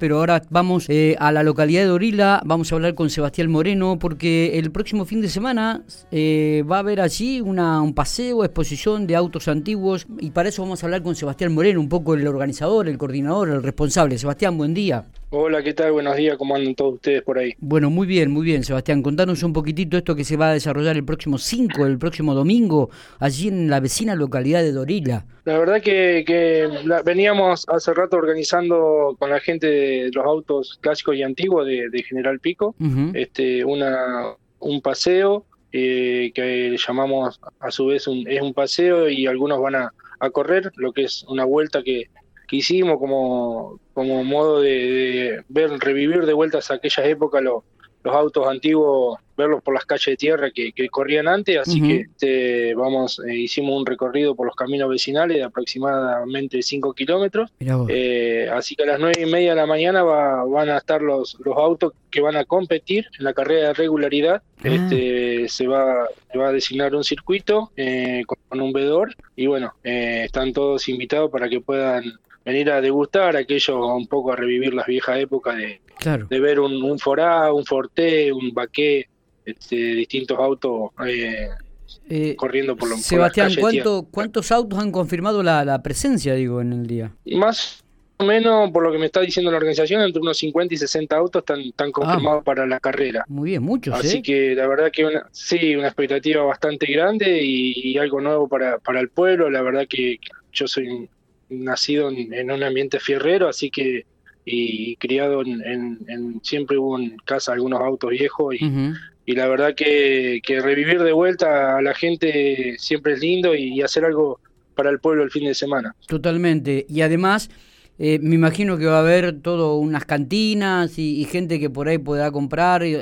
Pero ahora vamos eh, a la localidad de Orila, vamos a hablar con Sebastián Moreno, porque el próximo fin de semana eh, va a haber allí un paseo, exposición de autos antiguos, y para eso vamos a hablar con Sebastián Moreno, un poco el organizador, el coordinador, el responsable. Sebastián, buen día. Hola, ¿qué tal? Buenos días, ¿cómo andan todos ustedes por ahí? Bueno, muy bien, muy bien, Sebastián. Contanos un poquitito esto que se va a desarrollar el próximo 5, el próximo domingo, allí en la vecina localidad de Dorila. La verdad que, que veníamos hace rato organizando con la gente de los autos clásicos y antiguos de, General Pico este, una, un paseo eh, que llamamos a su vez un, es un paseo y algunos van a, a correr, lo que es una vuelta que, que hicimos como, como modo de, ver, revivir de vueltas a aquellas épocas los autos antiguos, verlos por las calles de tierra que, corrían antes, así que este, vamos, eh, hicimos un recorrido por los caminos vecinales de aproximadamente 5 kilómetros, eh, así que a las nueve y media de la mañana van a estar los, los autos que van a competir en la carrera de regularidad, ah. este, se, va, se va a designar un circuito eh, con un vedor. Y bueno, están todos invitados para que puedan venir a degustar aquello, un poco a revivir las viejas épocas de, de ver un, un Forá, un Forte, un Baqué, este, distintos autos eh, eh, corriendo por los Sebastián, ¿cuánto, ¿cuántos autos han confirmado la, presencia, digo, en el día? Más o menos, por lo que me está diciendo la organización, entre unos 50 y 60 autos están, están ah. confirmados para la carrera. Muy bien, muchos. Así ¿eh? que la verdad que una, sí, una expectativa bastante grande y, algo nuevo para, para el pueblo. La verdad que yo soy nacido en, un ambiente fierrero, así que y criado en, siempre hubo en casa algunos autos viejos y, y la verdad que, que, revivir de vuelta a la gente siempre es lindo y hacer algo para el pueblo el fin de semana. Totalmente. Y además eh, me imagino que va a haber todo unas cantinas y, gente que por ahí podrá comprar, y,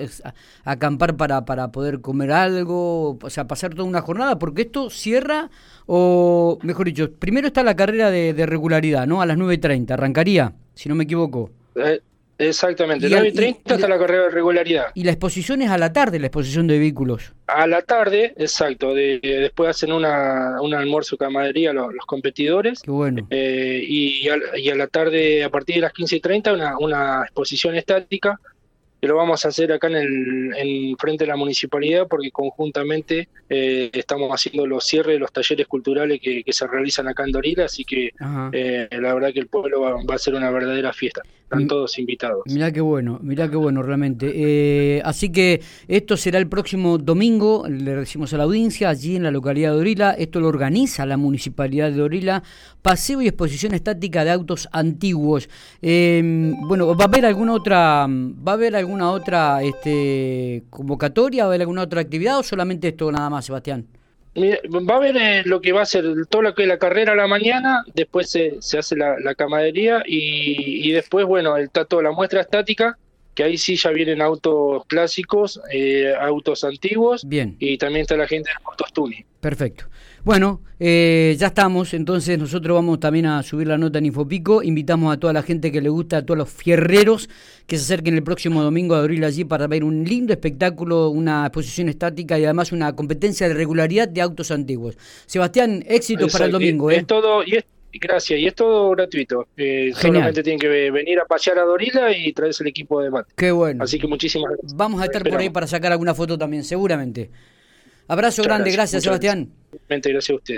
acampar para, para poder comer algo, o sea, pasar toda una jornada, porque esto cierra, o mejor dicho, primero está la carrera de, regularidad, ¿no? A las 9.30, arrancaría, si no me equivoco. Eh, Exactamente, 9 y 30 hasta la carrera de regularidad. Y la exposición es a la tarde, la exposición de vehículos. A la tarde, exacto. De, después hacen una, un almuerzo camadería los, los competidores. Qué bueno. Eh, y, a, y, a, la tarde, a partir de las 15 y 30, una, una exposición estática que lo vamos a hacer acá en el en frente de la municipalidad porque conjuntamente eh, estamos haciendo los cierres de los talleres culturales que, se realizan acá en Dorila, así que eh, la verdad que el pueblo va, a ser una verdadera fiesta. Están todos invitados. Mirá qué bueno, mirá qué bueno realmente. Eh, así que esto será el próximo domingo, le decimos a la audiencia, allí en la localidad de Orila. Esto lo organiza la municipalidad de Orila. Paseo y exposición estática de autos antiguos. bueno, ¿va a haber alguna otra, va a haber alguna otra este, convocatoria, va a haber alguna otra actividad o solamente esto nada más, Sebastián? Va a haber eh, lo que va a ser todo lo que es la carrera a la mañana, después se, se hace la, la camadería y, y, después, bueno, está toda la muestra estática, que ahí sí ya vienen autos clásicos, eh, autos antiguos. Bien. Y también está la gente de autos tuning. Perfecto. Bueno, eh, ya estamos, entonces nosotros vamos también a subir la nota en Infopico. Invitamos a toda la gente que le gusta, a todos los fierreros que se acerquen el próximo domingo a abrir allí para ver un lindo espectáculo, una exposición estática y además una competencia de regularidad de autos antiguos. Sebastián, éxito para el domingo. ¿eh? Es todo, y Gracias, y es todo gratuito. Eh, solamente tienen que venir a pasear a Dorila y traerse el equipo de mate. Qué bueno. Así que muchísimas gracias. Vamos a estar por ahí para sacar alguna foto también, seguramente. Abrazo grande, gracias, Sebastián. Gracias a ustedes.